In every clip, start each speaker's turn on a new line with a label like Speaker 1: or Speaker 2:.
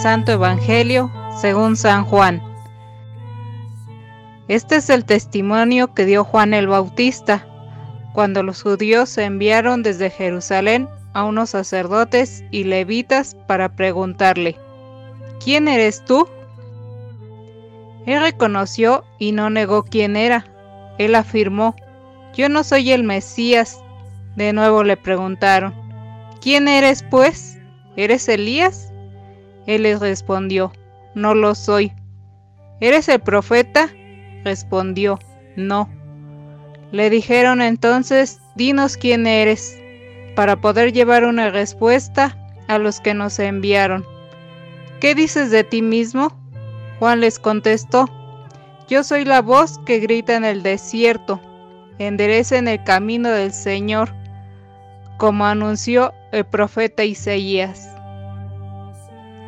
Speaker 1: Santo Evangelio según San Juan. Este es el testimonio que dio Juan el Bautista cuando los judíos se enviaron desde Jerusalén a unos sacerdotes y levitas para preguntarle, ¿quién eres tú? Él reconoció y no negó quién era. Él afirmó, yo no soy el Mesías. De nuevo le preguntaron, ¿quién eres pues? ¿Eres Elías? Él les respondió, no lo soy. ¿Eres el profeta? Respondió, no. Le dijeron entonces, dinos quién eres, para poder llevar una respuesta a los que nos enviaron. ¿Qué dices de ti mismo? Juan les contestó, Yo soy la voz que grita en el desierto, enderecen el camino del Señor, como anunció el profeta Isaías.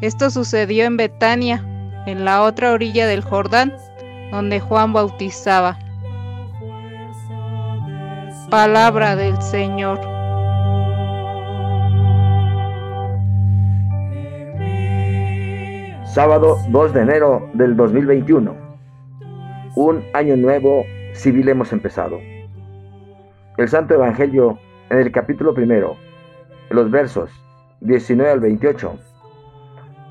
Speaker 1: Esto sucedió en Betania, en la otra orilla del Jordán, donde Juan bautizaba. Palabra del Señor.
Speaker 2: Sábado 2 de enero del 2021. Un año nuevo civil hemos empezado. El Santo Evangelio en el capítulo primero, los versos 19 al 28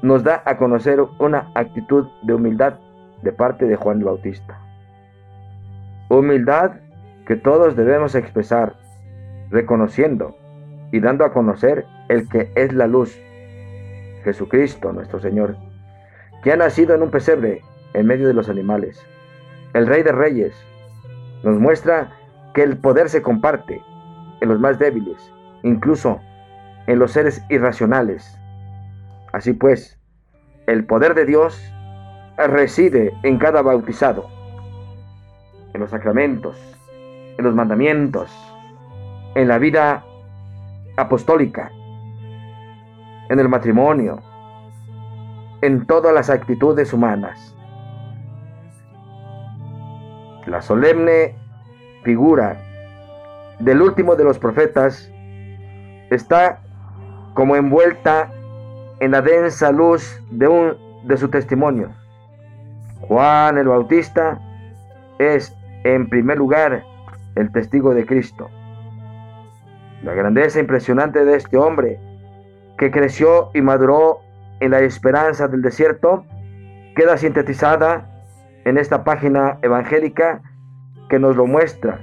Speaker 2: nos da a conocer una actitud de humildad de parte de Juan Bautista. Humildad que todos debemos expresar, reconociendo y dando a conocer el que es la luz, Jesucristo nuestro Señor, que ha nacido en un pesebre en medio de los animales. El Rey de Reyes nos muestra que el poder se comparte en los más débiles, incluso en los seres irracionales. Así pues, el poder de Dios reside en cada bautizado, en los sacramentos, en los mandamientos, en la vida apostólica, en el matrimonio, en todas las actitudes humanas. La solemne figura del último de los profetas está como envuelta en la densa luz de, un, de su testimonio. Juan el Bautista es, en primer lugar, el testigo de Cristo. La grandeza impresionante de este hombre, que creció y maduró en la esperanza del desierto, queda sintetizada en esta página evangélica que nos lo muestra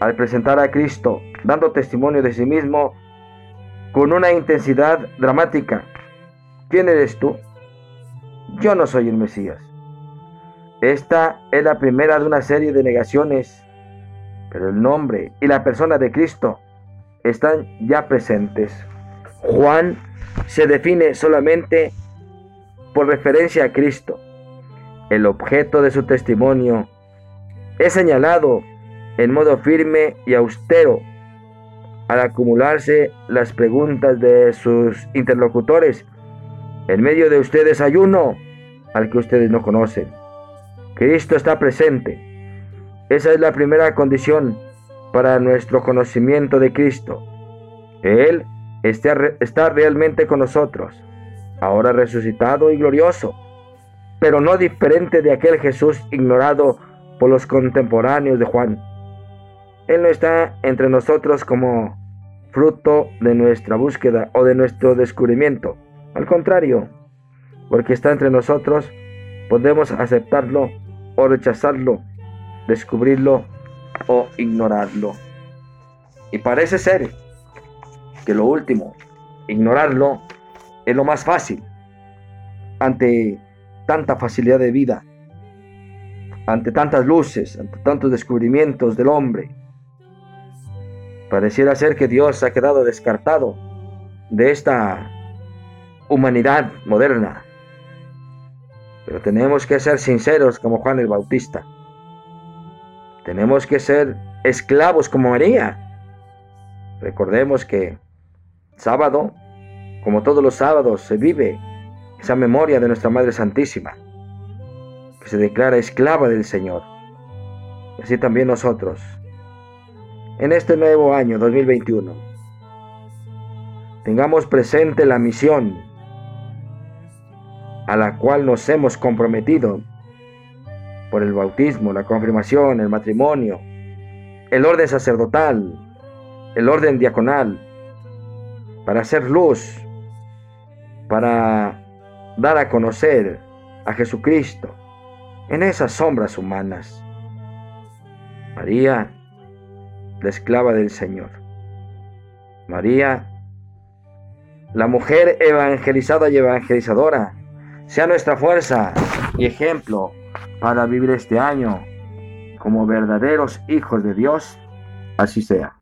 Speaker 2: al presentar a Cristo, dando testimonio de sí mismo con una intensidad dramática ¿Quién eres tú? Yo no soy el Mesías. Esta es la primera de una serie de negaciones, pero el nombre y la persona de Cristo están ya presentes. Juan se define solamente por referencia a Cristo. El objeto de su testimonio es señalado en modo firme y austero al acumularse las preguntas de sus interlocutores en medio de ustedes hay uno al que ustedes no conocen. Cristo está presente. Esa es la primera condición para nuestro conocimiento de Cristo. Él está, está realmente con nosotros, ahora resucitado y glorioso, pero no diferente de aquel Jesús ignorado por los contemporáneos de Juan. Él no está entre nosotros como fruto de nuestra búsqueda o de nuestro descubrimiento. Al contrario, porque está entre nosotros, podemos aceptarlo o rechazarlo, descubrirlo o ignorarlo. Y parece ser que lo último, ignorarlo, es lo más fácil ante tanta facilidad de vida, ante tantas luces, ante tantos descubrimientos del hombre. Pareciera ser que Dios ha quedado descartado de esta humanidad moderna. Pero tenemos que ser sinceros como Juan el Bautista. Tenemos que ser esclavos como María. Recordemos que sábado, como todos los sábados, se vive esa memoria de nuestra Madre Santísima, que se declara esclava del Señor. Así también nosotros, en este nuevo año 2021, tengamos presente la misión a la cual nos hemos comprometido por el bautismo, la confirmación, el matrimonio, el orden sacerdotal, el orden diaconal, para hacer luz, para dar a conocer a Jesucristo en esas sombras humanas. María, la esclava del Señor. María, la mujer evangelizada y evangelizadora, sea nuestra fuerza y ejemplo para vivir este año como verdaderos hijos de Dios, así sea.